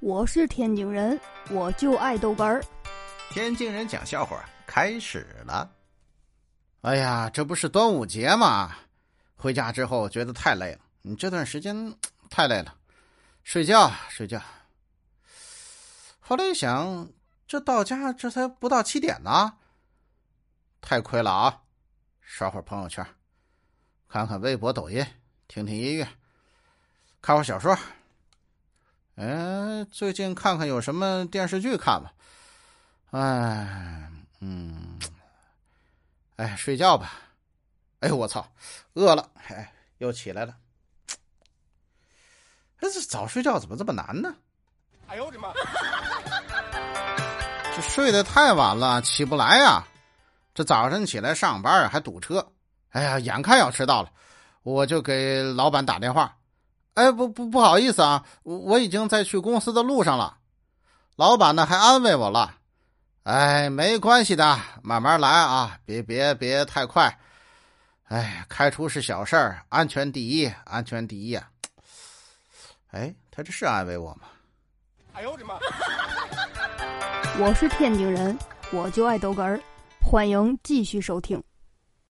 我是天津人，我就爱豆干儿。天津人讲笑话开始了。哎呀，这不是端午节吗？回家之后觉得太累了，你这段时间太累了，睡觉睡觉。后来一想，这到家这才不到七点呢，太亏了啊！刷会儿朋友圈，看看微博、抖音，听听音乐，看会儿小说。哎，最近看看有什么电视剧看吧。哎，嗯，哎，睡觉吧。哎呦，我操，饿了，哎，又起来了。哎，这早睡觉怎么这么难呢？哎呦我的妈！这睡得太晚了，起不来呀。这早晨起来上班还堵车，哎呀，眼看要迟到了，我就给老板打电话。哎，不不不好意思啊，我已经在去公司的路上了。老板呢还安慰我了，哎，没关系的，慢慢来啊，别别别太快。哎，开除是小事儿，安全第一，安全第一啊。哎，他这是安慰我吗？哎呦我的妈！我是天津人，我就爱逗哏儿，欢迎继续收听。